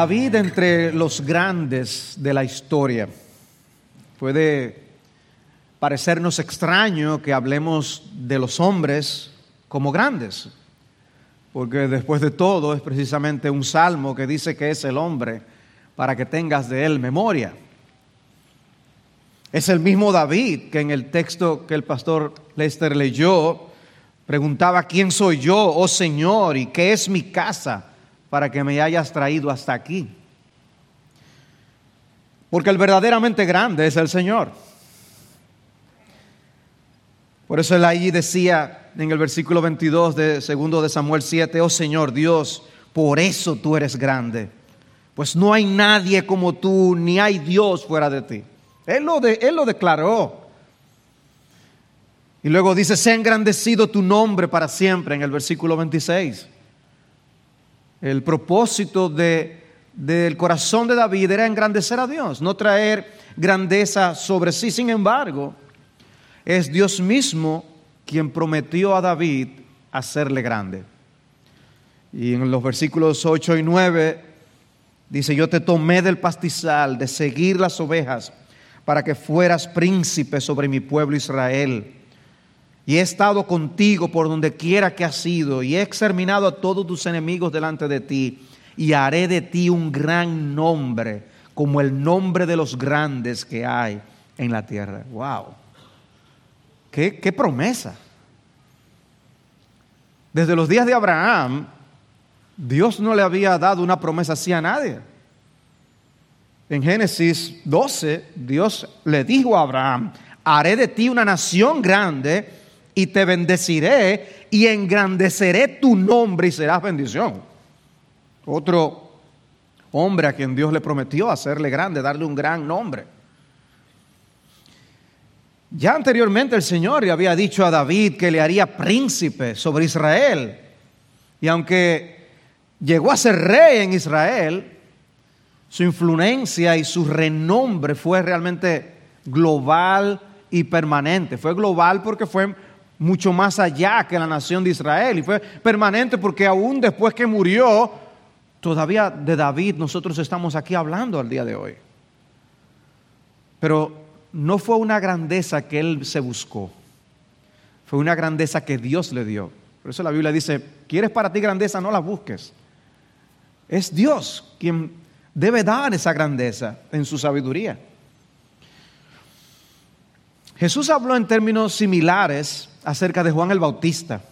David entre los grandes de la historia. Puede parecernos extraño que hablemos de los hombres como grandes, porque después de todo es precisamente un salmo que dice que es el hombre para que tengas de él memoria. Es el mismo David que en el texto que el pastor Lester leyó preguntaba, ¿quién soy yo, oh Señor, y qué es mi casa? Para que me hayas traído hasta aquí. Porque el verdaderamente grande es el Señor. Por eso él ahí decía en el versículo 22 de segundo de Samuel 7, oh Señor Dios, por eso tú eres grande. Pues no hay nadie como tú, ni hay Dios fuera de ti. Él lo, de, él lo declaró. Y luego dice, sea engrandecido tu nombre para siempre en el versículo 26. El propósito del corazón de David era engrandecer a Dios, no traer grandeza sobre sí. Sin embargo, es Dios mismo quien prometió a David hacerle grande. Y en los versículos 8 y 9 dice, yo te tomé del pastizal de seguir las ovejas para que fueras príncipe sobre mi pueblo Israel y he estado contigo por donde quiera que has ido, y he exterminado a todos tus enemigos delante de ti, y haré de ti un gran nombre, como el nombre de los grandes que hay en la tierra. ¡Wow! ¡Qué, qué promesa! Desde los días de Abraham, Dios no le había dado una promesa así a nadie. En Génesis 12, Dios le dijo a Abraham, haré de ti una nación grande y te bendeciré y engrandeceré tu nombre y serás bendición. Otro hombre a quien Dios le prometió hacerle grande, darle un gran nombre. Ya anteriormente el Señor le había dicho a David que le haría príncipe sobre Israel. Y aunque llegó a ser rey en Israel, su influencia y su renombre fue realmente global y permanente. Fue global porque fue mucho más allá que la nación de Israel y fue permanente porque aún después que murió, todavía de David nosotros estamos aquí hablando al día de hoy. Pero no fue una grandeza que él se buscó, fue una grandeza que Dios le dio. Por eso la Biblia dice, ¿quieres para ti grandeza? No la busques. Es Dios quien debe dar esa grandeza en su sabiduría. Jesús habló en términos similares acerca de Juan el Bautista,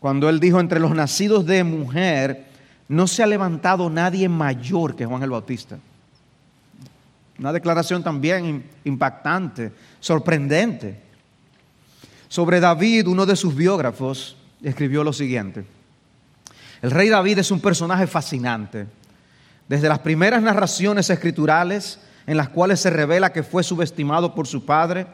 cuando él dijo, entre los nacidos de mujer, no se ha levantado nadie mayor que Juan el Bautista. Una declaración también impactante, sorprendente. Sobre David, uno de sus biógrafos escribió lo siguiente. El rey David es un personaje fascinante. Desde las primeras narraciones escriturales en las cuales se revela que fue subestimado por su padre,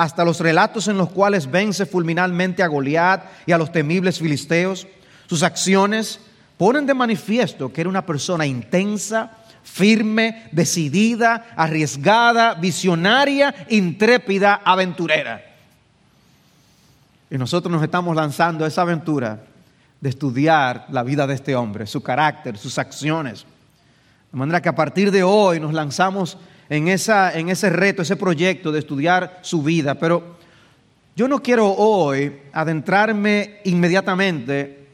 hasta los relatos en los cuales vence fulminalmente a Goliat y a los temibles filisteos. Sus acciones ponen de manifiesto que era una persona intensa, firme, decidida, arriesgada, visionaria, intrépida, aventurera. Y nosotros nos estamos lanzando a esa aventura de estudiar la vida de este hombre, su carácter, sus acciones. De manera que a partir de hoy nos lanzamos en, esa, en ese reto, ese proyecto de estudiar su vida, pero yo no quiero hoy adentrarme inmediatamente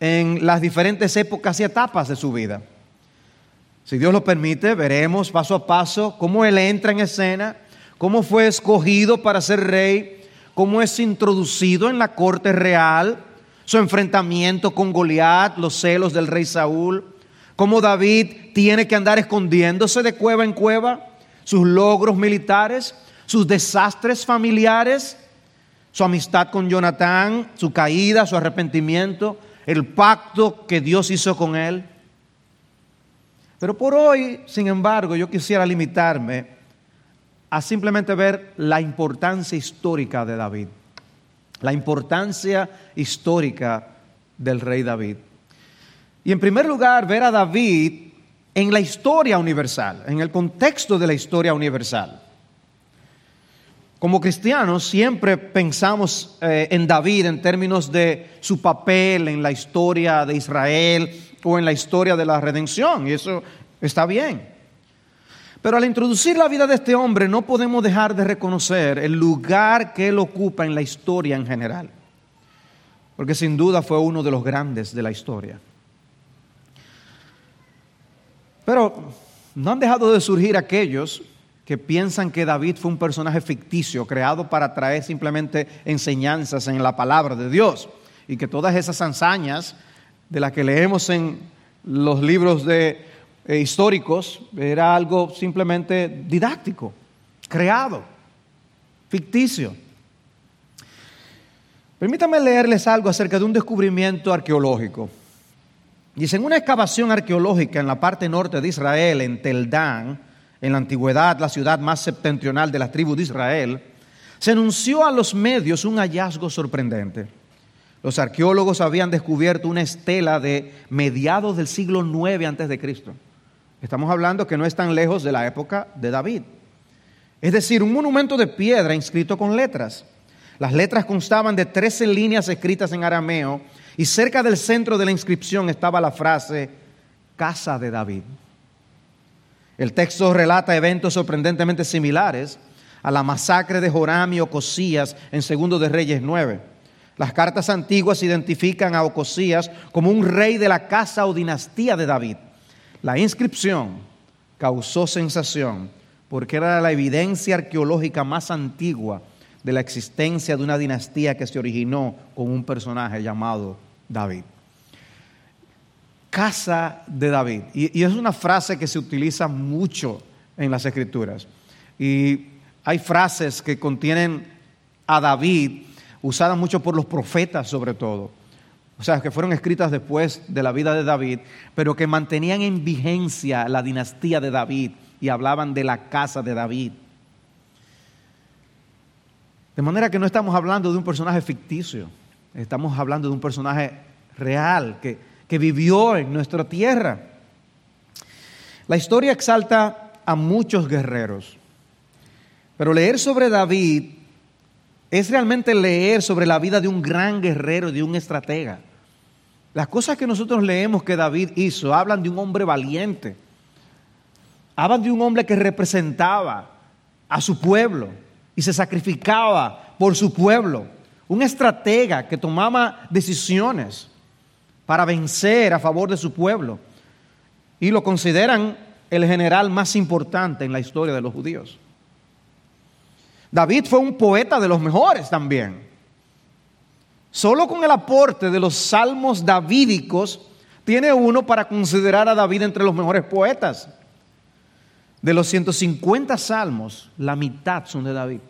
en las diferentes épocas y etapas de su vida. Si Dios lo permite, veremos paso a paso cómo Él entra en escena, cómo fue escogido para ser rey, cómo es introducido en la corte real, su enfrentamiento con Goliat, los celos del rey Saúl, cómo David tiene que andar escondiéndose de cueva en cueva, sus logros militares, sus desastres familiares, su amistad con Jonatán, su caída, su arrepentimiento, el pacto que Dios hizo con él. Pero por hoy, sin embargo, yo quisiera limitarme a simplemente ver la importancia histórica de David, la importancia histórica del rey David. Y en primer lugar, ver a David en la historia universal, en el contexto de la historia universal. Como cristianos siempre pensamos eh, en David en términos de su papel en la historia de Israel, o en la historia de la redención, y eso está bien. Pero al introducir la vida de este hombre no podemos dejar de reconocer el lugar que él ocupa en la historia en general, porque sin duda fue uno de los grandes de la historia. Pero no han dejado de surgir aquellos que piensan que David fue un personaje ficticio, creado para traer simplemente enseñanzas en la palabra de Dios, y que todas esas hazañas de las que leemos en los libros de, eh, históricos era algo simplemente didáctico, creado, ficticio. Permítanme leerles algo acerca de un descubrimiento arqueológico. Dice, en una excavación arqueológica en la parte norte de Israel, en Teldán, en la antigüedad la ciudad más septentrional de la tribu de Israel, se anunció a los medios un hallazgo sorprendente. Los arqueólogos habían descubierto una estela de mediados del siglo IX antes de Cristo. Estamos hablando que no es tan lejos de la época de David. Es decir, un monumento de piedra inscrito con letras. Las letras constaban de 13 líneas escritas en arameo y cerca del centro de la inscripción estaba la frase Casa de David. El texto relata eventos sorprendentemente similares a la masacre de Joram y Ocosías en Segundo de Reyes 9. Las cartas antiguas identifican a Ocosías como un rey de la casa o dinastía de David. La inscripción causó sensación porque era la evidencia arqueológica más antigua de la existencia de una dinastía que se originó con un personaje llamado David casa de David. Y, es una frase que se utiliza mucho en las escrituras. Y hay frases que contienen a David, usadas mucho por los profetas sobre todo. O sea, que fueron escritas después de la vida de David, pero que mantenían en vigencia la dinastía de David y hablaban de la casa de David. De manera que no estamos hablando de un personaje ficticio, estamos hablando de un personaje real que, que vivió en nuestra tierra. La historia exalta a muchos guerreros, pero leer sobre David es realmente leer sobre la vida de un gran guerrero, de un estratega. Las cosas que nosotros leemos que David hizo hablan de un hombre valiente, hablan de un hombre que representaba a su pueblo y se sacrificaba por su pueblo, un estratega que tomaba decisiones para vencer a favor de su pueblo. Y lo consideran el general más importante en la historia de los judíos. David fue un poeta de los mejores también. Solo con el aporte de los salmos davídicos tiene uno para considerar a David entre los mejores poetas. De los 150 salmos, la mitad son de David.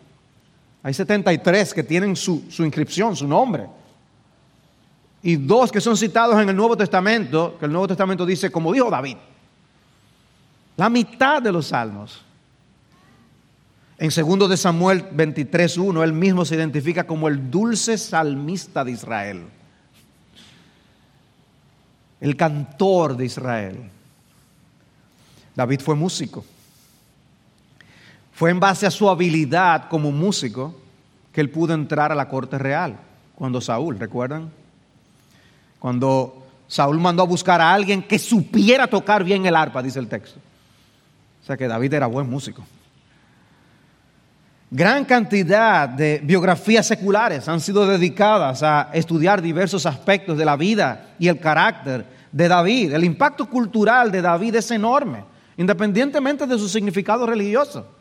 Hay 73 que tienen su, inscripción, su nombre y dos que son citados en el Nuevo Testamento, que el Nuevo Testamento dice, como dijo David, la mitad de los salmos. En segundo de Samuel 23.1, él mismo se identifica como el dulce salmista de Israel, el cantor de Israel. David fue músico. Fue en base a su habilidad como músico que él pudo entrar a la corte real, cuando Saúl, ¿recuerdan? Cuando Saúl mandó a buscar a alguien que supiera tocar bien el arpa, dice el texto. O sea que David era buen músico. Gran cantidad de biografías seculares han sido dedicadas a estudiar diversos aspectos de la vida y el carácter de David. El impacto cultural de David es enorme, independientemente de su significado religioso.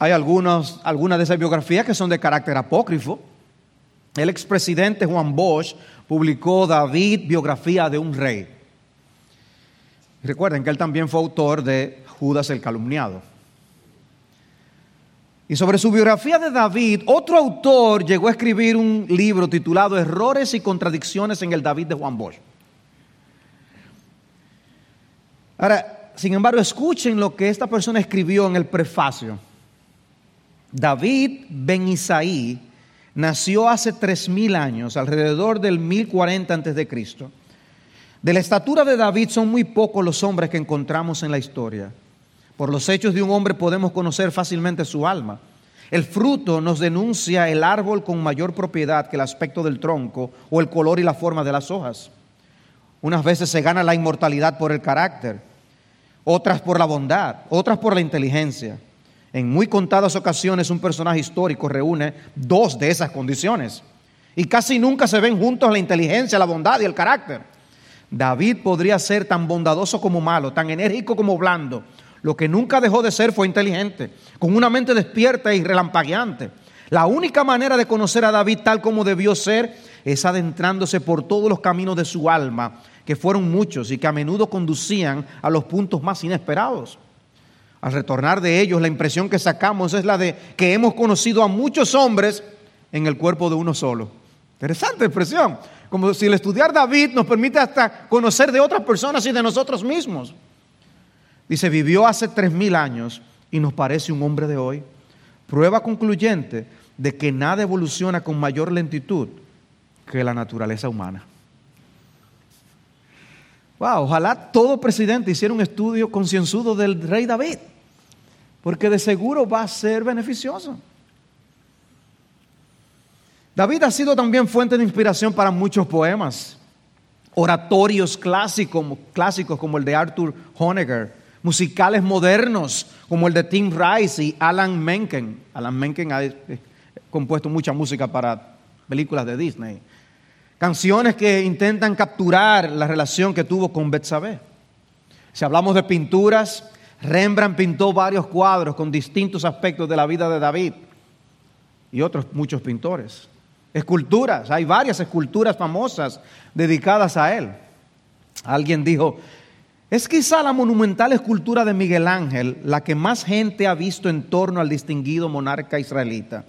Hay algunas de esas biografías que son de carácter apócrifo, el expresidente Juan Bosch publicó David, biografía de un rey. Recuerden que él también fue autor de Judas el calumniado. Y sobre su biografía de David, otro autor llegó a escribir un libro titulado Errores y contradicciones en el David de Juan Bosch. Ahora, sin embargo, escuchen lo que esta persona escribió en el prefacio. David Ben Isaí nació hace tres mil años, alrededor del 1040 antes de Cristo. De la estatura de David son muy pocos los hombres que encontramos en la historia. Por los hechos de un hombre podemos conocer fácilmente su alma. El fruto nos denuncia el árbol con mayor propiedad que el aspecto del tronco o el color y la forma de las hojas. Unas veces se gana la inmortalidad por el carácter, otras por la bondad, otras por la inteligencia. En muy contadas ocasiones un personaje histórico reúne dos de esas condiciones. Y casi nunca se ven juntos la inteligencia, la bondad y el carácter. David podría ser tan bondadoso como malo, tan enérgico como blando. Lo que nunca dejó de ser fue inteligente, con una mente despierta y relampagueante. La única manera de conocer a David tal como debió ser es adentrándose por todos los caminos de su alma, que fueron muchos y que a menudo conducían a los puntos más inesperados. Al retornar de ellos, la impresión que sacamos es la de que hemos conocido a muchos hombres en el cuerpo de uno solo. Interesante expresión. Como si el estudiar David nos permite hasta conocer de otras personas y de nosotros mismos. Dice, vivió hace tres mil años y nos parece un hombre de hoy. Prueba concluyente de que nada evoluciona con mayor lentitud que la naturaleza humana. Wow, ojalá todo presidente hiciera un estudio concienzudo del rey David, porque de seguro va a ser beneficioso. David ha sido también fuente de inspiración para muchos poemas, oratorios clásicos, clásicos como el de Arthur Honegger, musicales modernos como el de Tim Rice y Alan Menken. Alan Menken ha eh, compuesto mucha música para películas de Disney. Canciones que intentan capturar la relación que tuvo con Betsabé. Si hablamos de pinturas, Rembrandt pintó varios cuadros con distintos aspectos de la vida de David y otros muchos pintores. Esculturas, hay varias esculturas famosas dedicadas a él. Alguien dijo, es quizá la monumental escultura de Miguel Ángel la que más gente ha visto en torno al distinguido monarca israelita.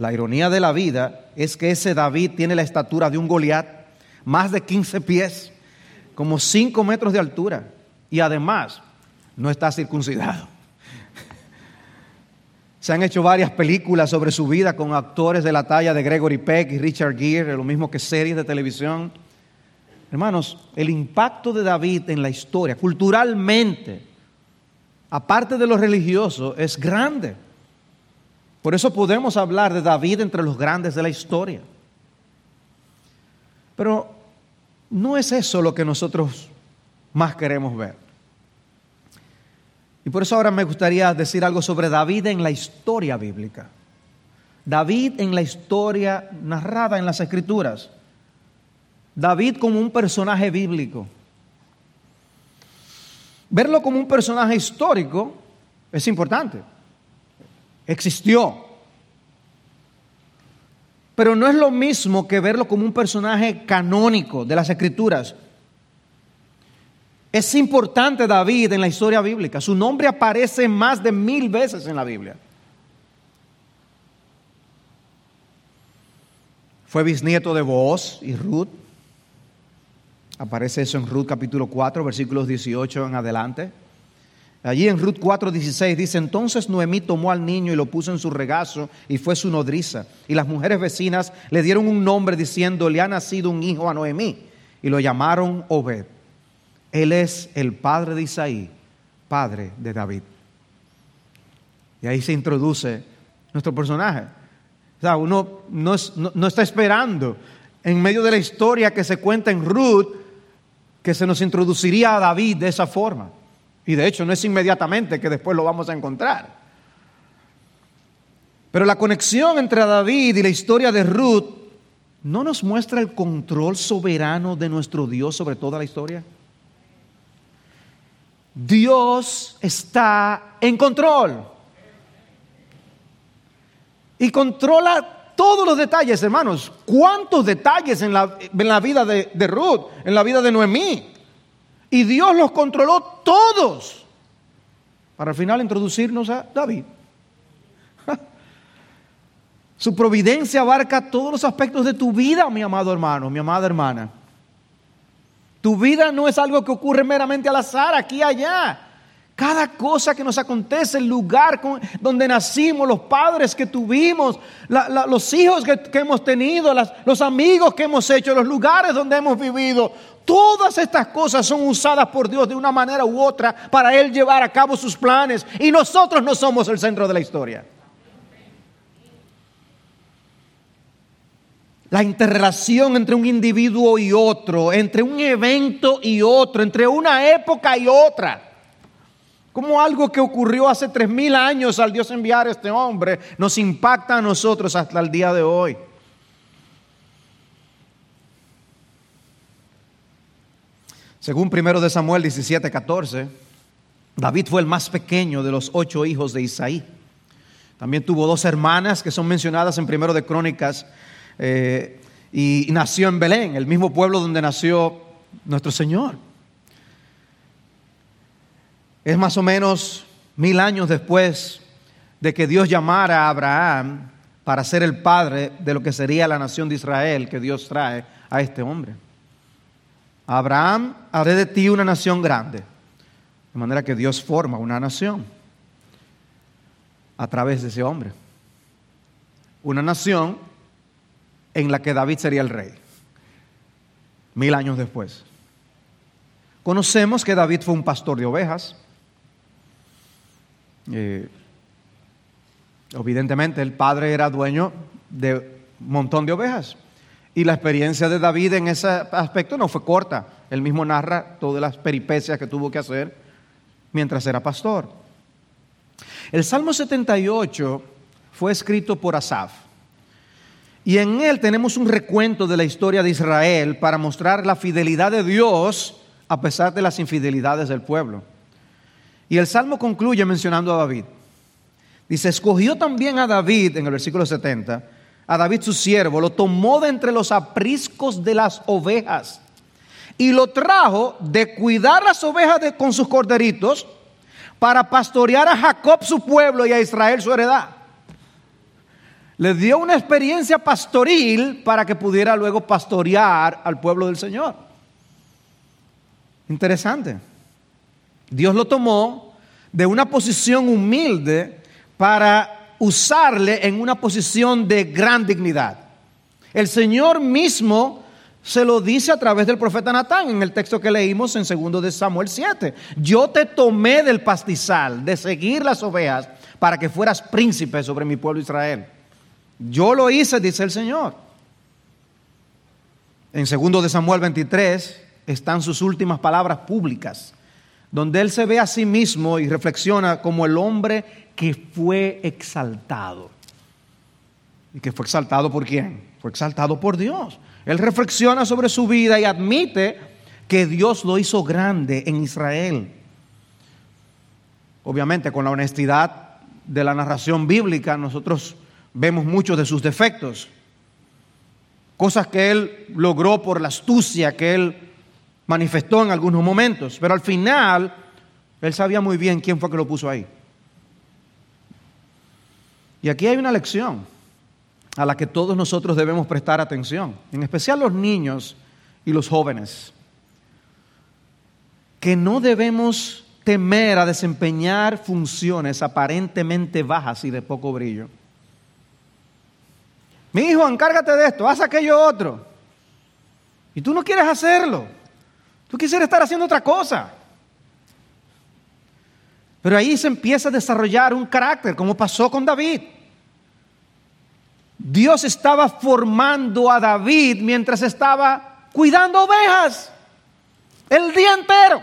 La ironía de la vida es que ese David tiene la estatura de un Goliat, más de 15 pies, como 5 metros de altura, y además no está circuncidado. Se han hecho varias películas sobre su vida con actores de la talla de Gregory Peck y Richard Gere, lo mismo que series de televisión. Hermanos, el impacto de David en la historia, culturalmente, aparte de lo religioso, es grande. Por eso podemos hablar de David entre los grandes de la historia. Pero no es eso lo que nosotros más queremos ver. Y por eso ahora me gustaría decir algo sobre David en la historia bíblica. David en la historia narrada en las escrituras. David como un personaje bíblico. Verlo como un personaje histórico es importante existió. Pero no es lo mismo que verlo como un personaje canónico de las escrituras. Es importante David en la historia bíblica. Su nombre aparece más de mil veces en la Biblia. Fue bisnieto de Boaz y Ruth. Aparece eso en Ruth capítulo 4, versículos 18 en adelante. Allí en Ruth 4:16 dice, entonces Noemí tomó al niño y lo puso en su regazo y fue su nodriza. Y las mujeres vecinas le dieron un nombre diciendo, le ha nacido un hijo a Noemí. Y lo llamaron Obed. Él es el padre de Isaí, padre de David. Y ahí se introduce nuestro personaje. O sea, uno no, no está esperando en medio de la historia que se cuenta en Ruth que se nos introduciría a David de esa forma. Y de hecho no es inmediatamente que después lo vamos a encontrar. Pero la conexión entre David y la historia de Ruth no nos muestra el control soberano de nuestro Dios sobre toda la historia. Dios está en control. Y controla todos los detalles, hermanos. ¿Cuántos detalles en la, en la vida de, de Ruth, en la vida de Noemí? Y Dios los controló todos para al final introducirnos a David. Su providencia abarca todos los aspectos de tu vida, mi amado hermano, mi amada hermana. Tu vida no es algo que ocurre meramente al azar, aquí y allá. Cada cosa que nos acontece, el lugar donde nacimos, los padres que tuvimos, los hijos que, hemos tenido, los amigos que hemos hecho, los lugares donde hemos vivido, todas estas cosas son usadas por Dios de una manera u otra para Él llevar a cabo sus planes. Y nosotros no somos el centro de la historia. la interrelación entre un individuo y otro, entre un evento y otro, entre una época y otra. Como algo que ocurrió hace tres mil años al Dios enviar a este hombre nos impacta a nosotros hasta el día de hoy. Según 1 de Samuel 17, 14, David fue el más pequeño de los ocho hijos de Isaí. También tuvo dos hermanas que son mencionadas en primero de Crónicas eh, y nació en Belén, el mismo pueblo donde nació nuestro Señor. Es más o menos mil años después de que Dios llamara a Abraham para ser el padre de lo que sería la nación de Israel que Dios trae a este hombre. Abraham, haré de ti una nación grande. De manera que Dios forma una nación a través de ese hombre. Una nación en la que David sería el rey, mil años después. Conocemos que David fue un pastor de ovejas. Eh, evidentemente el padre era dueño de un montón de ovejas. Y la experiencia de David en ese aspecto no fue corta. Él mismo narra todas las peripecias que tuvo que hacer mientras era pastor. El Salmo 78 fue escrito por Asaf. Y en él tenemos un recuento de la historia de Israel para mostrar la fidelidad de Dios a pesar de las infidelidades del pueblo. Y el Salmo concluye mencionando a David. Dice, escogió también a David, en el versículo 70, a David su siervo, lo tomó de entre los apriscos de las ovejas y lo trajo de cuidar las ovejas con sus corderitos para pastorear a Jacob su pueblo y a Israel su heredad. Le dio una experiencia pastoril para que pudiera luego pastorear al pueblo del Señor. Interesante. Dios lo tomó de una posición humilde para usarle en una posición de gran dignidad. El Señor mismo se lo dice a través del profeta Natán en el texto que leímos en 2 de Samuel 7. Yo te tomé del pastizal, de seguir las ovejas, para que fueras príncipe sobre mi pueblo Israel. Yo lo hice, dice el Señor. En 2 de Samuel 23 están sus últimas palabras públicas, donde él se ve a sí mismo y reflexiona como el hombre que fue exaltado. ¿Y que fue exaltado por quién? Fue exaltado por Dios. Él reflexiona sobre su vida y admite que Dios lo hizo grande en Israel. Obviamente, con la honestidad de la narración bíblica, nosotros vemos muchos de sus defectos. Cosas que él logró por la astucia que él manifestó en algunos momentos. Pero al final, él sabía muy bien quién fue que lo puso ahí. Y aquí hay una lección a la que todos nosotros debemos prestar atención, en especial los niños y los jóvenes, que no debemos temer a desempeñar funciones aparentemente bajas y de poco brillo. Mi hijo, encárgate de esto, haz aquello otro. Y tú no quieres hacerlo. Tú quisieras estar haciendo otra cosa. Pero ahí se empieza a desarrollar un carácter, como pasó con David. Dios estaba formando a David mientras estaba cuidando ovejas. El día entero.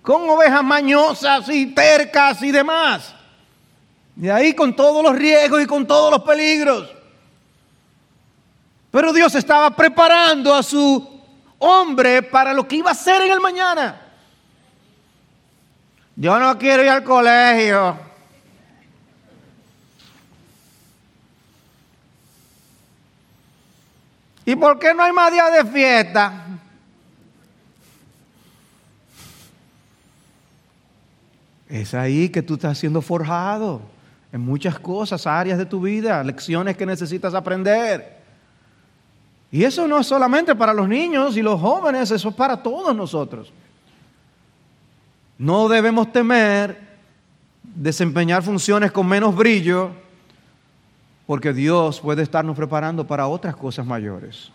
Con ovejas mañosas y tercas y demás. Y ahí con todos los riesgos y con todos los peligros. Pero Dios estaba preparando a su hombre para lo que iba a hacer en el mañana. Yo no quiero ir al colegio. ¿Y por qué no hay más días de fiesta? Es ahí que tú estás siendo forjado en muchas cosas, áreas de tu vida, lecciones que necesitas aprender. Y eso no es solamente para los niños y los jóvenes, eso es para todos nosotros. No debemos temer desempeñar funciones con menos brillo porque Dios puede estarnos preparando para otras cosas mayores.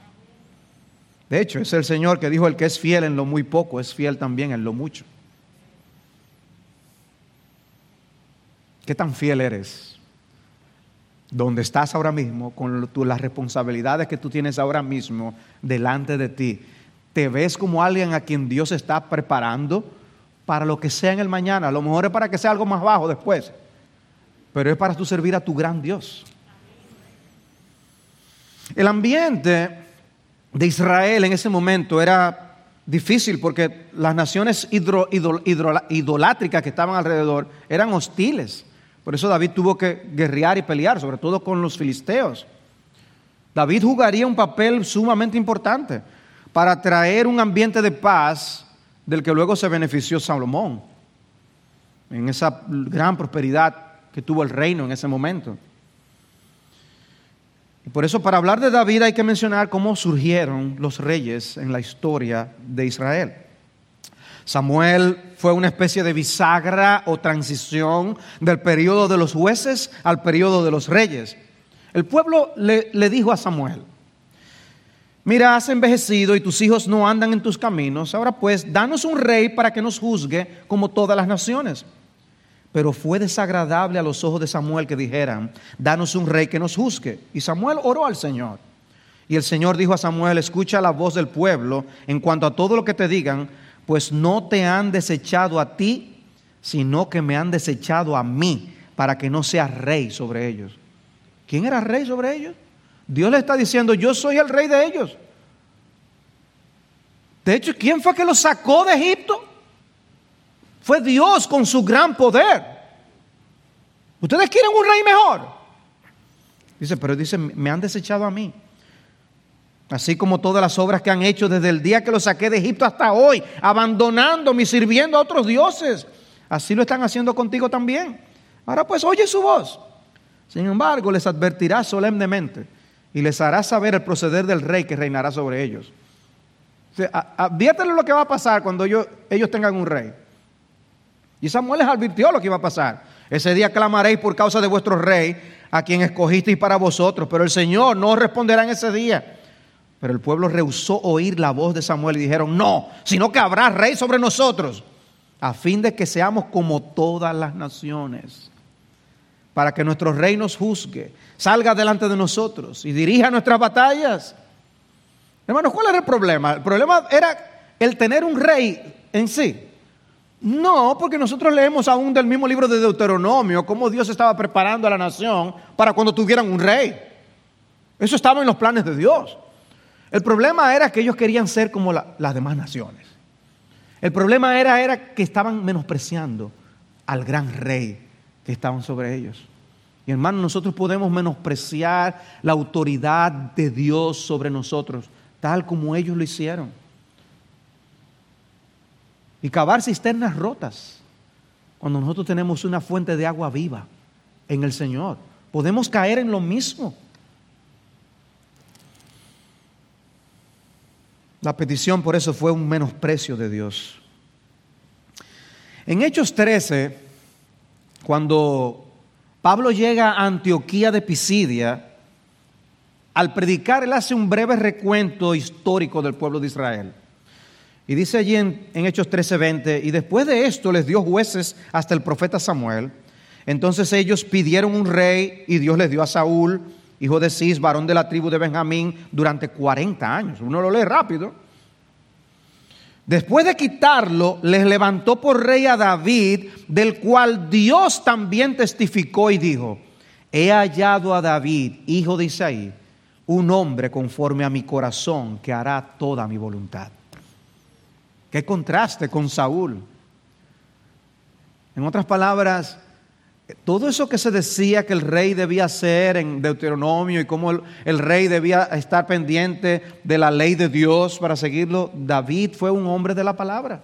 De hecho, es el Señor que dijo, el que es fiel en lo muy poco, es fiel también en lo mucho. ¿Qué tan fiel eres donde estás ahora mismo, con las responsabilidades que tú tienes ahora mismo delante de ti, te ves como alguien a quien Dios está preparando para lo que sea en el mañana. A lo mejor es para que sea algo más bajo después, pero es para tú servir a tu gran Dios. El ambiente de Israel en ese momento era difícil porque las naciones idolátricas que estaban alrededor eran hostiles. Por eso David tuvo que guerrear y pelear, sobre todo con los filisteos. David jugaría un papel sumamente importante para traer un ambiente de paz del que luego se benefició Salomón, en esa gran prosperidad que tuvo el reino en ese momento. Y por eso para hablar de David hay que mencionar cómo surgieron los reyes en la historia de Israel. Samuel fue una especie de bisagra o transición del periodo de los jueces al periodo de los reyes. El pueblo le, le dijo a Samuel, mira, has envejecido y tus hijos no andan en tus caminos, ahora pues, danos un rey para que nos juzgue como todas las naciones. Pero fue desagradable a los ojos de Samuel que dijeran, danos un rey que nos juzgue. Y Samuel oró al Señor. Y el Señor dijo a Samuel, escucha la voz del pueblo en cuanto a todo lo que te digan, pues no te han desechado a ti, sino que me han desechado a mí, para que no seas rey sobre ellos. ¿Quién era rey sobre ellos? Dios le está diciendo, yo soy el rey de ellos. De hecho, ¿quién fue que los sacó de Egipto? Fue Dios con su gran poder. ¿Ustedes quieren un rey mejor? Dice, pero dice, me han desechado a mí. Así como todas las obras que han hecho desde el día que los saqué de Egipto hasta hoy, abandonándome y sirviendo a otros dioses. Así lo están haciendo contigo también. Ahora pues oye su voz. Sin embargo, les advertirá solemnemente y les hará saber el proceder del rey que reinará sobre ellos. Adviértele lo que va a pasar cuando ellos, ellos tengan un rey. Y Samuel les advirtió lo que iba a pasar. Ese día clamaréis por causa de vuestro rey, a quien escogisteis para vosotros, pero el Señor no responderá en ese día. Pero el pueblo rehusó oír la voz de Samuel y dijeron, no, sino que habrá rey sobre nosotros, a fin de que seamos como todas las naciones, para que nuestro rey nos juzgue, salga delante de nosotros y dirija nuestras batallas. Hermanos, ¿cuál era el problema? El problema era el tener un rey en sí. No, porque nosotros leemos aún del mismo libro de Deuteronomio cómo Dios estaba preparando a la nación para cuando tuvieran un rey. Eso estaba en los planes de Dios. El problema era que ellos querían ser como las demás naciones. El problema era, era que estaban menospreciando al gran rey estaban sobre ellos. Y hermanos, nosotros podemos menospreciar la autoridad de Dios sobre nosotros, tal como ellos lo hicieron y cavar cisternas rotas cuando nosotros tenemos una fuente de agua viva en el Señor. Podemos caer en lo mismo. La petición por eso fue un menosprecio de Dios. En Hechos 13, cuando Pablo llega a Antioquía de Pisidia, al predicar él hace un breve recuento histórico del pueblo de Israel. Y dice allí en, Hechos 13:20, y después de esto les dio jueces hasta el profeta Samuel. Entonces ellos pidieron un rey y Dios les dio a Saúl, hijo de Cis, varón de la tribu de Benjamín, durante 40 años. Uno lo lee rápido. Después de quitarlo, les levantó por rey a David, del cual Dios también testificó y dijo, he hallado a David, hijo de Isaí, un hombre conforme a mi corazón que hará toda mi voluntad. Qué contraste con Saúl. En otras palabras, todo eso que se decía que el rey debía hacer en Deuteronomio y cómo el, rey debía estar pendiente de la ley de Dios para seguirlo, David fue un hombre de la palabra.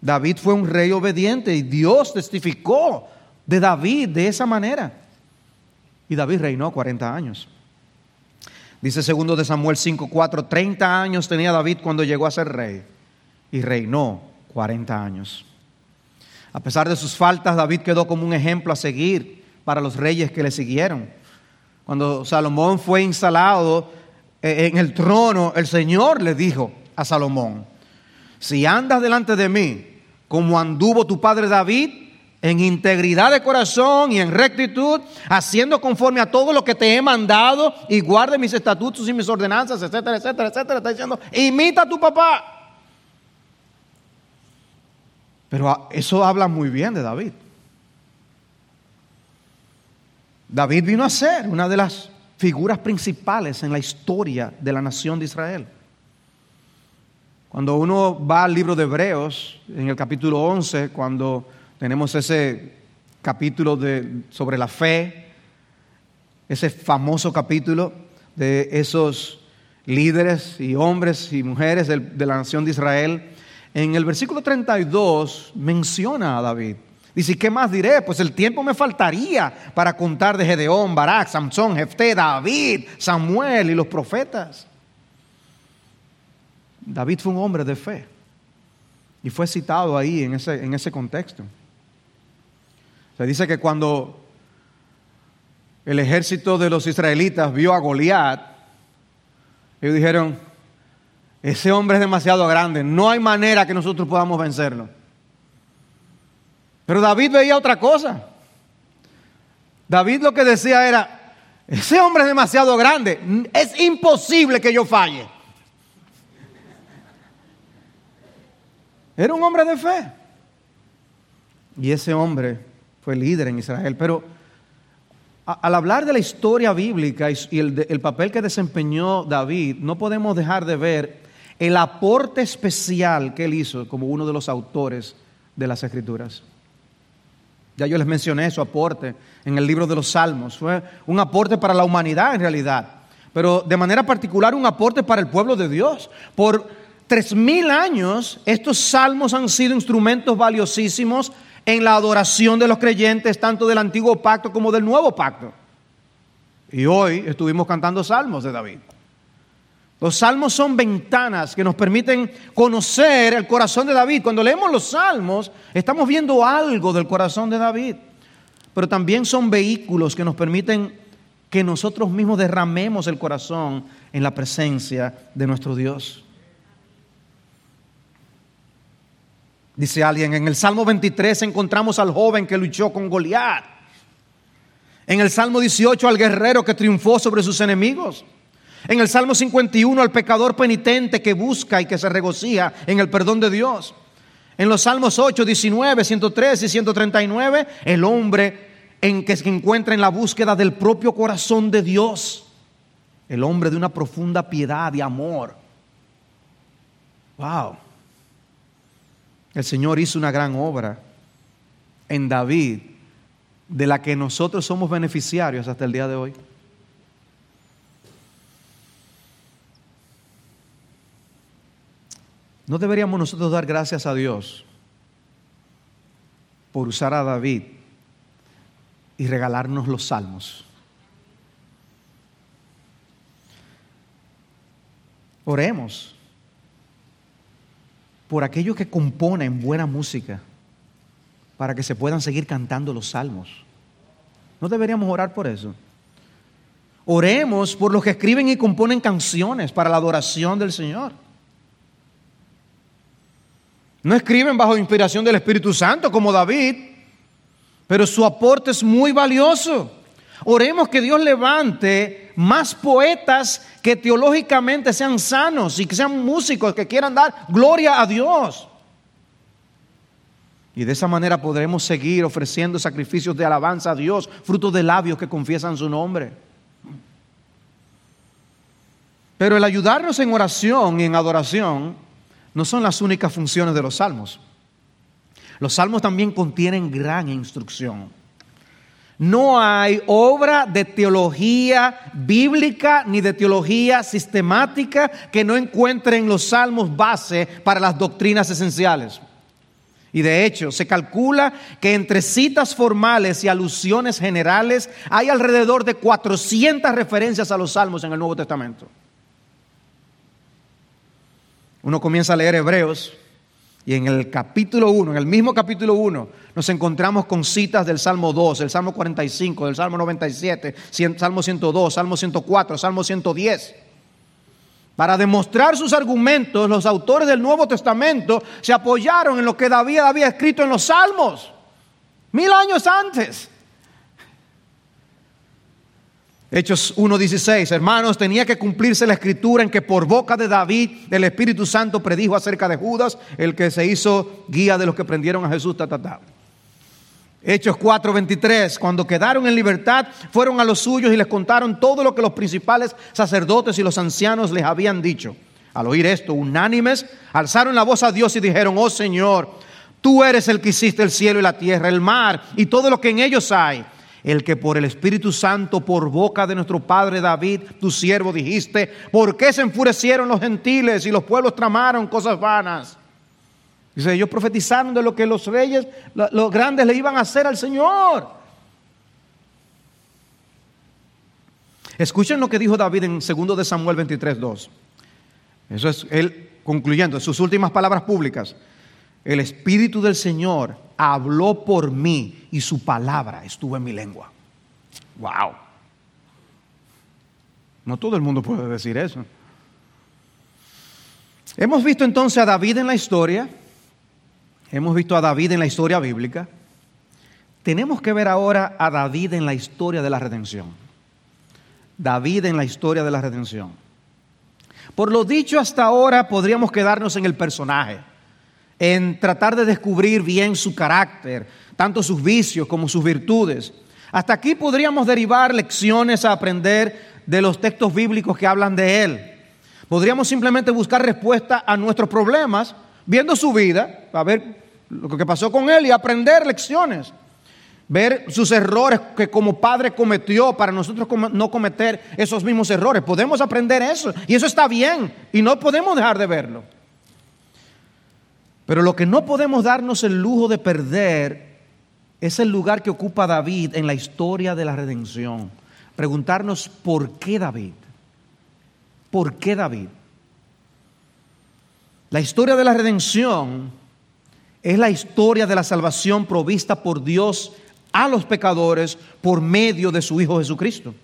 David fue un rey obediente y Dios testificó de David de esa manera. Y David reinó 40 años. Dice segundo de Samuel 5:4, 30 años tenía David cuando llegó a ser rey y reinó 40 años. A pesar de sus faltas, David quedó como un ejemplo a seguir para los reyes que le siguieron. Cuando Salomón fue instalado eh, en el trono, el Señor le dijo a Salomón, si andas delante de mí como anduvo tu padre David, en integridad de corazón y en rectitud, haciendo conforme a todo lo que te he mandado y guarde mis estatutos y mis ordenanzas, etcétera, etcétera, etcétera. Está diciendo, imita a tu papá. Pero eso habla muy bien de David. David vino a ser una de las figuras principales en la historia de la nación de Israel. Cuando uno va al libro de Hebreos, en el capítulo 11, cuando tenemos ese capítulo de, sobre la fe, ese famoso capítulo de esos líderes y hombres y mujeres de, de la nación de Israel. En el versículo 32 menciona a David. Dice, ¿qué más diré? Pues el tiempo me faltaría para contar de Gedeón, Barak, Samson, Jefté, David, Samuel y los profetas. David fue un hombre de fe y fue citado ahí en ese, en ese contexto. Se dice que cuando el ejército de los israelitas vio a Goliat, ellos dijeron, ese hombre es demasiado grande, no hay manera que nosotros podamos vencerlo. Pero David veía otra cosa. David lo que decía era, ese hombre es demasiado grande, es imposible que yo falle. Era un hombre de fe. Y ese hombre fue líder en Israel. Pero al hablar de la historia bíblica y el, papel que desempeñó David, no podemos dejar de ver el aporte especial que él hizo como uno de los autores de las Escrituras. Ya yo les mencioné su aporte en el libro de los Salmos. Fue un aporte para la humanidad en realidad, pero de manera particular un aporte para el pueblo de Dios. Por tres mil años estos salmos han sido instrumentos valiosísimos en la adoración de los creyentes, tanto del antiguo pacto como del nuevo pacto. Y hoy estuvimos cantando salmos de David. Los salmos son ventanas que nos permiten conocer el corazón de David. Cuando leemos los salmos, estamos viendo algo del corazón de David. Pero también son vehículos que nos permiten que nosotros mismos derramemos el corazón en la presencia de nuestro Dios. Dice alguien, en el Salmo 23 encontramos al joven que luchó con Goliat. En el Salmo 18 al guerrero que triunfó sobre sus enemigos. En el Salmo 51 al pecador penitente que busca y que se regocija en el perdón de Dios. En los Salmos 8, 19, 103 y 139, el hombre en que se encuentra en la búsqueda del propio corazón de Dios. El hombre de una profunda piedad y amor. Wow. El Señor hizo una gran obra en David, de la que nosotros somos beneficiarios hasta el día de hoy. ¿No deberíamos nosotros dar gracias a Dios por usar a David y regalarnos los salmos? Oremos por aquellos que componen buena música para que se puedan seguir cantando los salmos. ¿No deberíamos orar por eso? Oremos por los que escriben y componen canciones para la adoración del Señor. No escriben bajo inspiración del Espíritu Santo como David, pero su aporte es muy valioso. Oremos que Dios levante más poetas que teológicamente sean sanos y que sean músicos que quieran dar gloria a Dios. Y de esa manera podremos seguir ofreciendo sacrificios de alabanza a Dios, frutos de labios que confiesan su nombre. Pero el ayudarnos en oración y en adoración no son las únicas funciones de los salmos. Los salmos también contienen gran instrucción. No hay obra de teología bíblica ni de teología sistemática que no encuentre en los salmos base para las doctrinas esenciales. Y de hecho, se calcula que entre citas formales y alusiones generales hay alrededor de 400 referencias a los salmos en el Nuevo Testamento. Uno comienza a leer Hebreos y en el capítulo 1, en el mismo capítulo 1, nos encontramos con citas del Salmo 2, el Salmo 45, del Salmo 97, Salmo 102, Salmo 104, Salmo 110. Para demostrar sus argumentos, los autores del Nuevo Testamento se apoyaron en lo que David había escrito en los Salmos. Mil años antes. Hechos 1.16, hermanos, tenía que cumplirse la escritura en que por boca de David el Espíritu Santo predijo acerca de Judas, el que se hizo guía de los que prendieron a Jesús. Ta, ta, Hechos 4:23, cuando quedaron en libertad, fueron a los suyos y les contaron todo lo que los principales sacerdotes y los ancianos les habían dicho. Al oír esto, unánimes, alzaron la voz a Dios y dijeron, oh Señor, tú eres el que hiciste el cielo y la tierra, el mar y todo lo que en ellos hay el que por el Espíritu Santo, por boca de nuestro Padre David, tu siervo, dijiste, ¿por qué se enfurecieron los gentiles y los pueblos tramaron cosas vanas? Dice, ellos profetizaron de lo que los reyes, los grandes le iban a hacer al Señor. Escuchen lo que dijo David en 2 de Samuel 23, 2. Eso es él concluyendo, sus últimas palabras públicas. El Espíritu del Señor habló por mí y su palabra estuvo en mi lengua. Wow. No todo el mundo puede decir eso. Hemos visto entonces a David en la historia. Hemos visto a David en la historia bíblica. Tenemos que ver ahora a David en la historia de la redención. David en la historia de la redención. Por lo dicho hasta ahora podríamos quedarnos en el personaje en tratar de descubrir bien su carácter, tanto sus vicios como sus virtudes. Hasta aquí podríamos derivar lecciones a aprender de los textos bíblicos que hablan de él. Podríamos simplemente buscar respuesta a nuestros problemas, viendo su vida, a ver lo que pasó con él y aprender lecciones. Ver sus errores que como padre cometió para nosotros no cometer esos mismos errores. Podemos aprender eso y eso está bien y no podemos dejar de verlo. Pero lo que no podemos darnos el lujo de perder es el lugar que ocupa David en la historia de la redención. Preguntarnos por qué David. ¿Por qué David? La historia de la redención es la historia de la salvación provista por Dios a los pecadores por medio de su Hijo Jesucristo.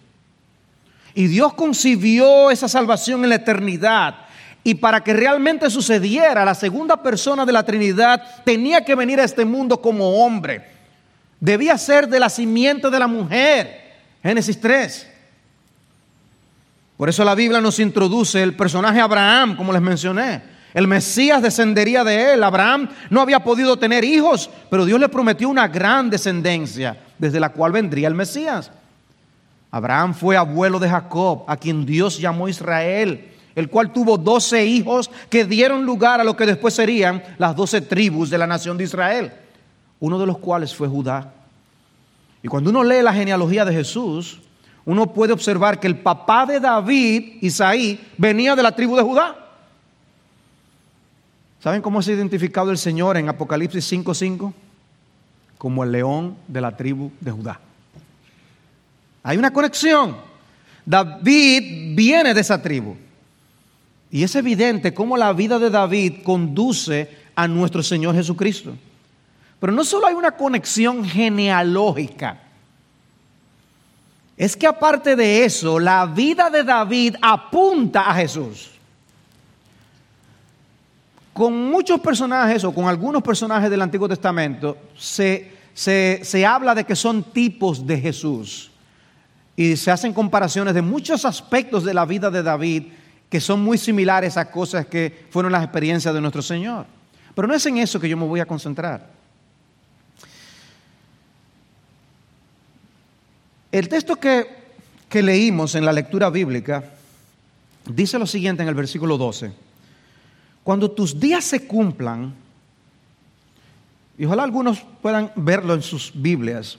Y Dios concibió esa salvación en la eternidad y para que realmente sucediera, la segunda persona de la Trinidad tenía que venir a este mundo como hombre. Debía ser de la simiente de la mujer. Génesis 3. Por eso la Biblia nos introduce el personaje Abraham, como les mencioné. El Mesías descendería de él. Abraham no había podido tener hijos, pero Dios le prometió una gran descendencia, desde la cual vendría el Mesías. Abraham fue abuelo de Jacob, a quien Dios llamó Israel el cual tuvo doce hijos que dieron lugar a lo que después serían las doce tribus de la nación de Israel, uno de los cuales fue Judá. Y cuando uno lee la genealogía de Jesús, uno puede observar que el papá de David, Isaí, venía de la tribu de Judá. ¿Saben cómo es identificado el Señor en Apocalipsis 5:5? Como el león de la tribu de Judá. Hay una conexión. David viene de esa tribu. Y es evidente cómo la vida de David conduce a nuestro Señor Jesucristo. Pero no solo hay una conexión genealógica, es que aparte de eso, la vida de David apunta a Jesús. Con muchos personajes o con algunos personajes del Antiguo Testamento se, se habla de que son tipos de Jesús. Y se hacen comparaciones de muchos aspectos de la vida de David que son muy similares a cosas que fueron las experiencias de nuestro Señor. Pero no es en eso que yo me voy a concentrar. El texto que, que leímos en la lectura bíblica dice lo siguiente en el versículo 12. Cuando tus días se cumplan, y ojalá algunos puedan verlo en sus Biblias,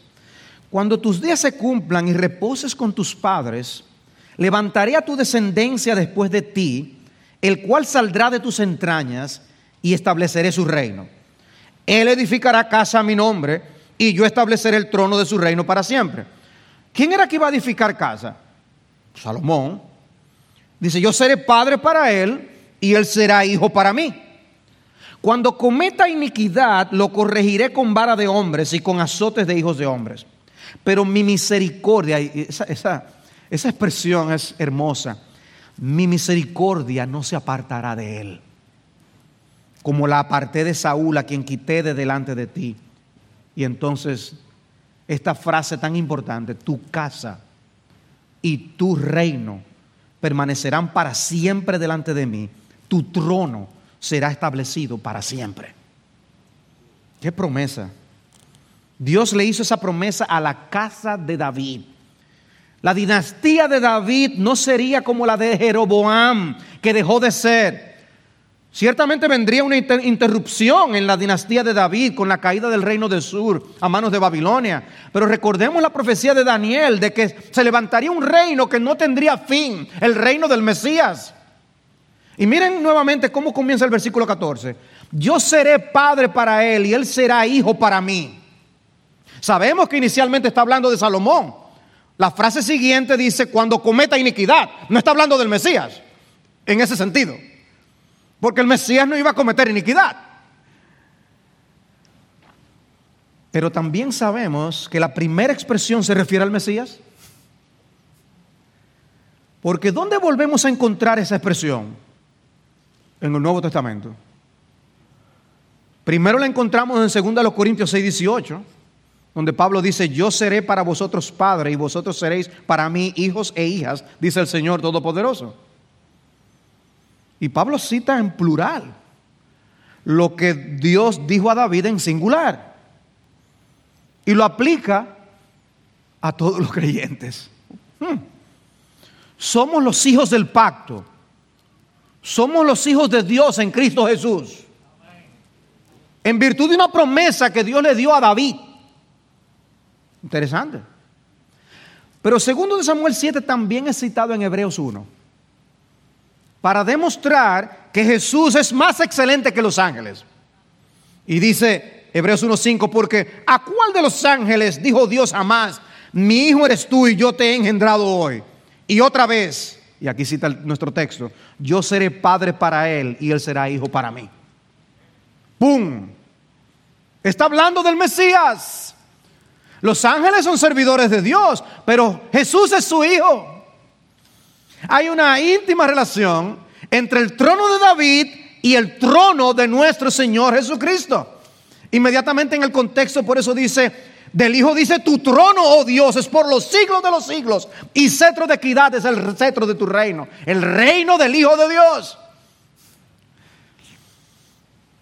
cuando tus días se cumplan y reposes con tus padres, levantaré a tu descendencia después de ti, el cual saldrá de tus entrañas y estableceré su reino. Él edificará casa a mi nombre y yo estableceré el trono de su reino para siempre. ¿Quién era que iba a edificar casa? Salomón. Dice, yo seré padre para él y él será hijo para mí. Cuando cometa iniquidad, lo corregiré con vara de hombres y con azotes de hijos de hombres. Pero mi misericordia, esa, esa expresión es hermosa. Mi misericordia no se apartará de él, como la aparté de Saúl, a quien quité de delante de ti. Y entonces, esta frase tan importante, tu casa y tu reino permanecerán para siempre delante de mí, tu trono será establecido para siempre. Qué promesa. Dios le hizo esa promesa a la casa de David. La dinastía de David no sería como la de Jeroboam, que dejó de ser. Ciertamente vendría una interrupción en la dinastía de David con la caída del reino del sur a manos de Babilonia. Pero recordemos la profecía de Daniel de que se levantaría un reino que no tendría fin, el reino del Mesías. Y miren nuevamente cómo comienza el versículo 14. Yo seré padre para él y él será hijo para mí. Sabemos que inicialmente está hablando de Salomón. La frase siguiente dice cuando cometa iniquidad. No está hablando del Mesías en ese sentido. Porque el Mesías no iba a cometer iniquidad. Pero también sabemos que la primera expresión se refiere al Mesías. Porque ¿dónde volvemos a encontrar esa expresión? En el Nuevo Testamento. Primero la encontramos en 2 Corintios 6, 18, donde Pablo dice, yo seré para vosotros padre y vosotros seréis para mí hijos e hijas, dice el Señor Todopoderoso. Y Pablo cita en plural lo que Dios dijo a David en singular. Y lo aplica a todos los creyentes. Hmm. Somos los hijos del pacto. Somos los hijos de Dios en Cristo Jesús. En virtud de una promesa que Dios le dio a David. Interesante. Pero segundo de Samuel 7 también es citado en Hebreos 1 para demostrar que Jesús es más excelente que los ángeles. Y dice Hebreos 1.5, porque ¿a cuál de los ángeles dijo Dios jamás, mi hijo eres tú y yo te he engendrado hoy? Y otra vez, y aquí cita nuestro texto, yo seré padre para él y él será hijo para mí. ¡Pum! Está hablando del Mesías. Los ángeles son servidores de Dios, pero Jesús es su hijo. Hay una íntima relación entre el trono de David y el trono de nuestro Señor Jesucristo. Inmediatamente en el contexto, por eso dice, del Hijo dice, tu trono, oh Dios, es por los siglos de los siglos, y cetro de equidad es el cetro de tu reino, el reino del Hijo de Dios.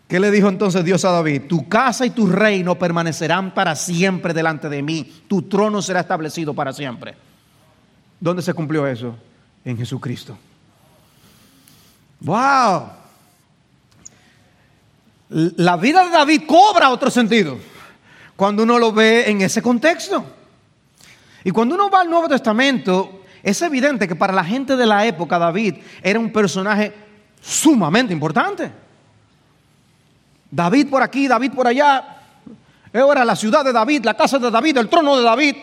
¿Qué le dijo entonces Dios a David? Tu casa y tu reino permanecerán para siempre delante de mí, tu trono será establecido para siempre. ¿Dónde se cumplió eso? en Jesucristo. ¡Wow! La vida de David cobra otro sentido cuando uno lo ve en ese contexto. Y cuando uno va al Nuevo Testamento, es evidente que para la gente de la época David era un personaje sumamente importante. David por aquí, David por allá. Era la ciudad de David, la casa de David, el trono de David.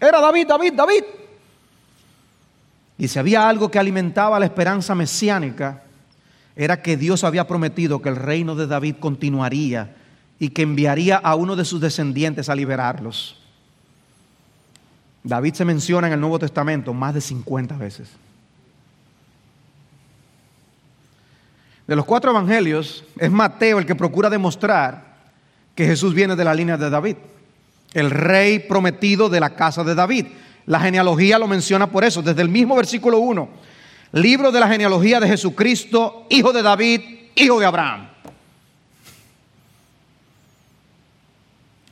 Era David, David, David. Y si había algo que alimentaba la esperanza mesiánica, era que Dios había prometido que el reino de David continuaría y que enviaría a uno de sus descendientes a liberarlos. David se menciona en el Nuevo Testamento más de 50 veces. De los cuatro evangelios, es Mateo el que procura demostrar que Jesús viene de la línea de David, el rey prometido de la casa de David. La genealogía lo menciona por eso, desde el mismo versículo 1. Libro de la genealogía de Jesucristo, hijo de David, hijo de Abraham.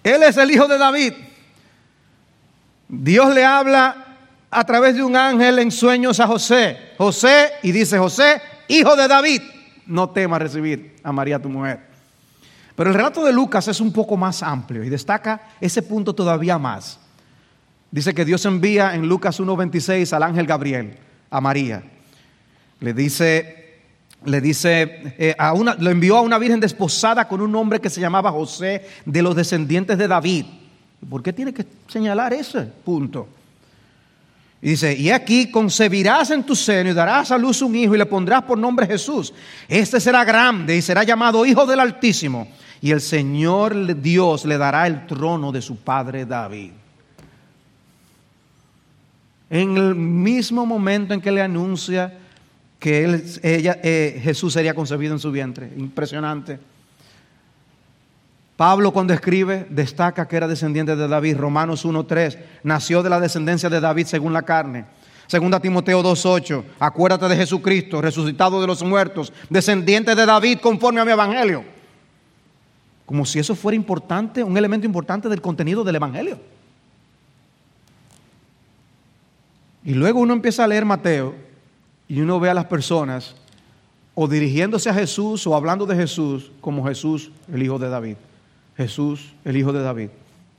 Él es el hijo de David. Dios le habla a través de un ángel en sueños a José. José, y dice José, hijo de David, no temas recibir a María tu mujer. Pero el relato de Lucas es un poco más amplio y destaca ese punto todavía más. Dice que Dios envía en Lucas 1.26 al ángel Gabriel, a María. Le dice, le dice, eh, a una, lo envió a una virgen desposada con un hombre que se llamaba José, de los descendientes de David. ¿Por qué tiene que señalar ese punto? Y dice, y aquí concebirás en tu seno y darás a luz un hijo y le pondrás por nombre Jesús. Este será grande y será llamado Hijo del Altísimo. Y el Señor Dios le dará el trono de su padre David en el mismo momento en que le anuncia que ella, eh, Jesús sería concebido en su vientre. Impresionante. Pablo cuando escribe destaca que era descendiente de David, Romanos 1.3, nació de la descendencia de David según la carne. Segunda Timoteo 2.8, acuérdate de Jesucristo, resucitado de los muertos, descendiente de David conforme a mi evangelio. Como si eso fuera importante, un elemento importante del contenido del evangelio. Y luego uno empieza a leer Mateo y uno ve a las personas o dirigiéndose a Jesús o hablando de Jesús como Jesús, el hijo de David. Jesús, el hijo de David.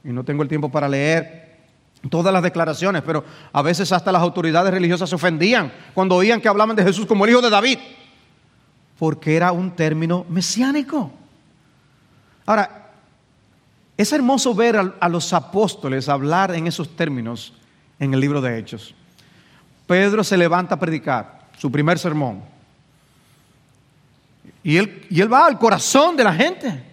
Y no tengo el tiempo para leer todas las declaraciones, pero a veces hasta las autoridades religiosas se ofendían cuando oían que hablaban de Jesús como el hijo de David, porque era un término mesiánico. Ahora, es hermoso ver a, los apóstoles hablar en esos términos en el libro de Hechos. Pedro se levanta a predicar su primer sermón. Y él, y él va al corazón de la gente.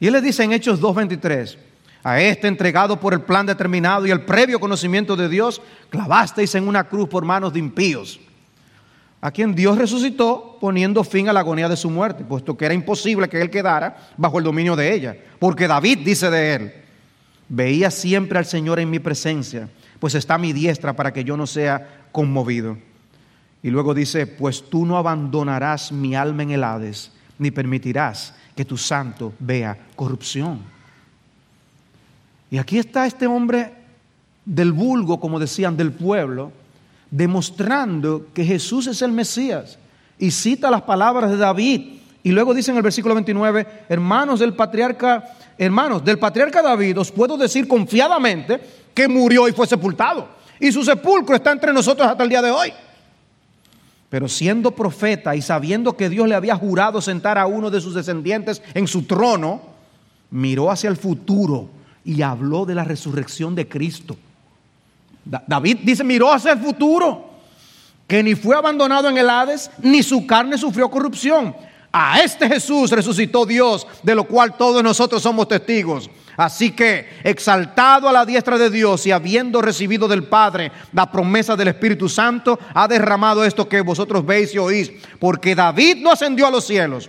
Y él le dice en Hechos 2.23, a este entregado por el plan determinado y el previo conocimiento de Dios, clavasteis en una cruz por manos de impíos, a quien Dios resucitó poniendo fin a la agonía de su muerte, puesto que era imposible que él quedara bajo el dominio de ella. Porque David dice de él, veía siempre al Señor en mi presencia, pues está a mi diestra para que yo no sea conmovido. Y luego dice, pues tú no abandonarás mi alma en el Hades, ni permitirás que tu santo vea corrupción. Y aquí está este hombre del vulgo, como decían, del pueblo, demostrando que Jesús es el Mesías. Y cita las palabras de David. Y luego dice en el versículo 29, hermanos del patriarca, hermanos del patriarca David, os puedo decir confiadamente que murió y fue sepultado. Y su sepulcro está entre nosotros hasta el día de hoy. Pero siendo profeta y sabiendo que Dios le había jurado sentar a uno de sus descendientes en su trono, miró hacia el futuro y habló de la resurrección de Cristo. David dice, miró hacia el futuro, que ni fue abandonado en el Hades, ni su carne sufrió corrupción. A este Jesús resucitó Dios, de lo cual todos nosotros somos testigos. Así que, exaltado a la diestra de Dios y habiendo recibido del Padre la promesa del Espíritu Santo, ha derramado esto que vosotros veis y oís. Porque David no ascendió a los cielos,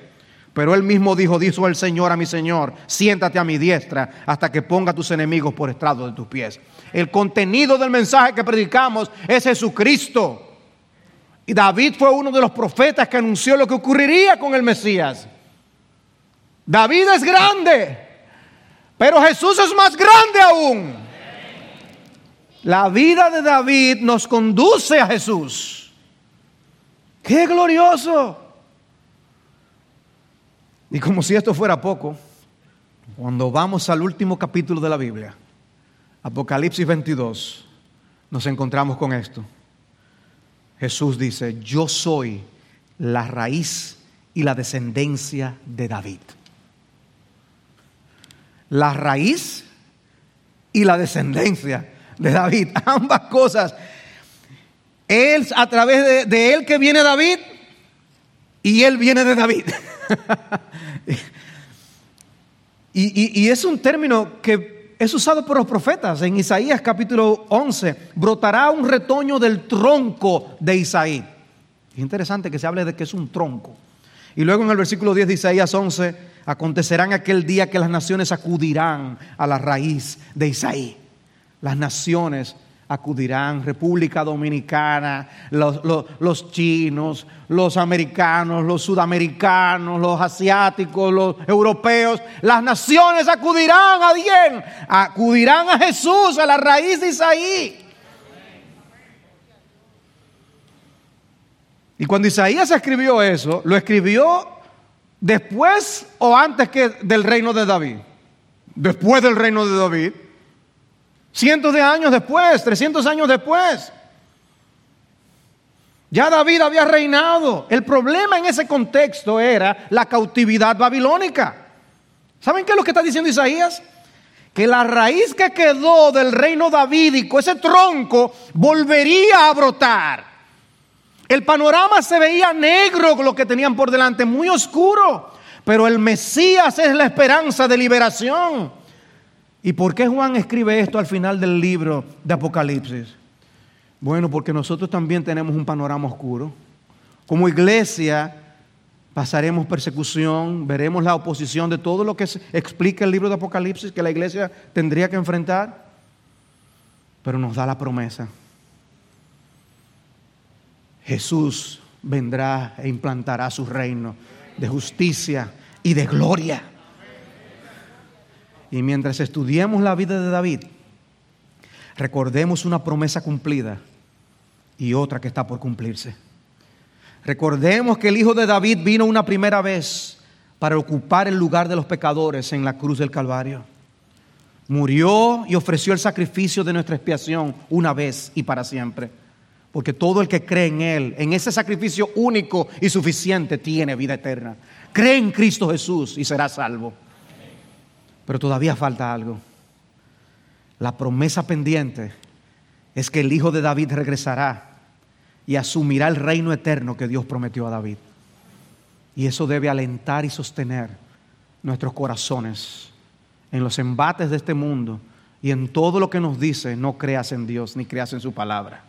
pero él mismo dijo, dijo el Señor a mi Señor, siéntate a mi diestra hasta que ponga tus enemigos por estrado de tus pies. El contenido del mensaje que predicamos es Jesucristo. Y David fue uno de los profetas que anunció lo que ocurriría con el Mesías. David es grande, pero Jesús es más grande aún. La vida de David nos conduce a Jesús. ¡Qué glorioso! Y como si esto fuera poco, cuando vamos al último capítulo de la Biblia, Apocalipsis 22, nos encontramos con esto. Jesús dice, yo soy la raíz y la descendencia de David la raíz y la descendencia de David. Ambas cosas. Él, a través de, él que viene David, y él viene de David. y, y es un término que es usado por los profetas. En Isaías capítulo 11, brotará un retoño del tronco de Isaí. Es interesante que se hable de que es un tronco. Y luego en el versículo 10 de Isaías 11, acontecerá en aquel día que las naciones acudirán a la raíz de Isaí. Las naciones acudirán, República Dominicana, los, los, chinos, los americanos, los sudamericanos, los asiáticos, los europeos, las naciones acudirán a bien, acudirán a Jesús, a la raíz de Isaí. Y cuando Isaías escribió eso, lo escribió después o antes que del reino de David. Después del reino de David. Cientos de años después, 300 años después. Ya David había reinado. El problema en ese contexto era la cautividad babilónica. ¿Saben qué es lo que está diciendo Isaías? Que la raíz que quedó del reino davídico, ese tronco, volvería a brotar. El panorama se veía negro lo que tenían por delante, muy oscuro. Pero el Mesías es la esperanza de liberación. ¿Y por qué Juan escribe esto al final del libro de Apocalipsis? Bueno, porque nosotros también tenemos un panorama oscuro. Como iglesia pasaremos persecución, veremos la oposición de todo lo que explica el libro de Apocalipsis que la iglesia tendría que enfrentar, pero nos da la promesa. Jesús vendrá e implantará su reino de justicia y de gloria. Y mientras estudiemos la vida de David, recordemos una promesa cumplida y otra que está por cumplirse. Recordemos que el Hijo de David vino una primera vez para ocupar el lugar de los pecadores en la cruz del Calvario. Murió y ofreció el sacrificio de nuestra expiación una vez y para siempre. Porque todo el que cree en Él, en ese sacrificio único y suficiente, tiene vida eterna. Cree en Cristo Jesús y será salvo. Pero todavía falta algo. La promesa pendiente es que el Hijo de David regresará y asumirá el reino eterno que Dios prometió a David. Y eso debe alentar y sostener nuestros corazones en los embates de este mundo y en todo lo que nos dice, no creas en Dios ni creas en su palabra.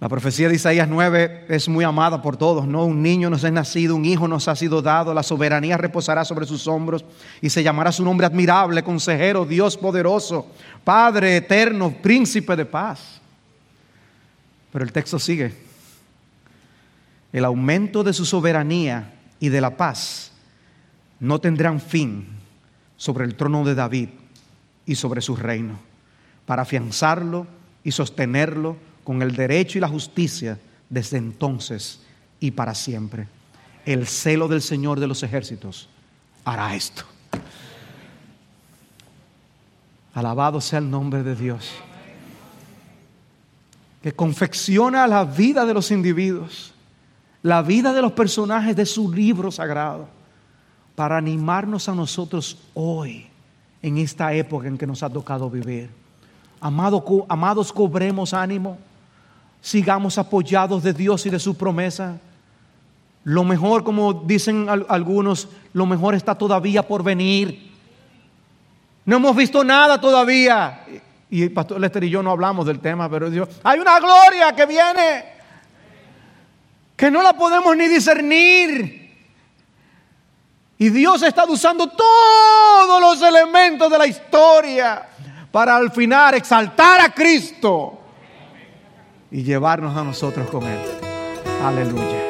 La profecía de Isaías 9 es muy amada por todos, ¿no? Un niño nos es nacido, un hijo nos ha sido dado, la soberanía reposará sobre sus hombros y se llamará su nombre admirable, consejero, Dios poderoso, Padre eterno, príncipe de paz. Pero el texto sigue. El aumento de su soberanía y de la paz no tendrán fin sobre el trono de David y sobre su reino, para afianzarlo y sostenerlo con el derecho y la justicia desde entonces y para siempre. El celo del Señor de los ejércitos hará esto. Alabado sea el nombre de Dios, que confecciona la vida de los individuos, la vida de los personajes de su libro sagrado, para animarnos a nosotros hoy, en esta época en que nos ha tocado vivir. amados, cobremos ánimo sigamos apoyados de Dios y de su promesa. Lo mejor, como dicen algunos, lo mejor está todavía por venir. No hemos visto nada todavía. Y el pastor Lester y yo no hablamos del tema, pero Dios, hay una gloria que viene, que no la podemos ni discernir. Y Dios está usando todos los elementos de la historia para al final exaltar a Cristo y llevarnos a nosotros con Él. Aleluya.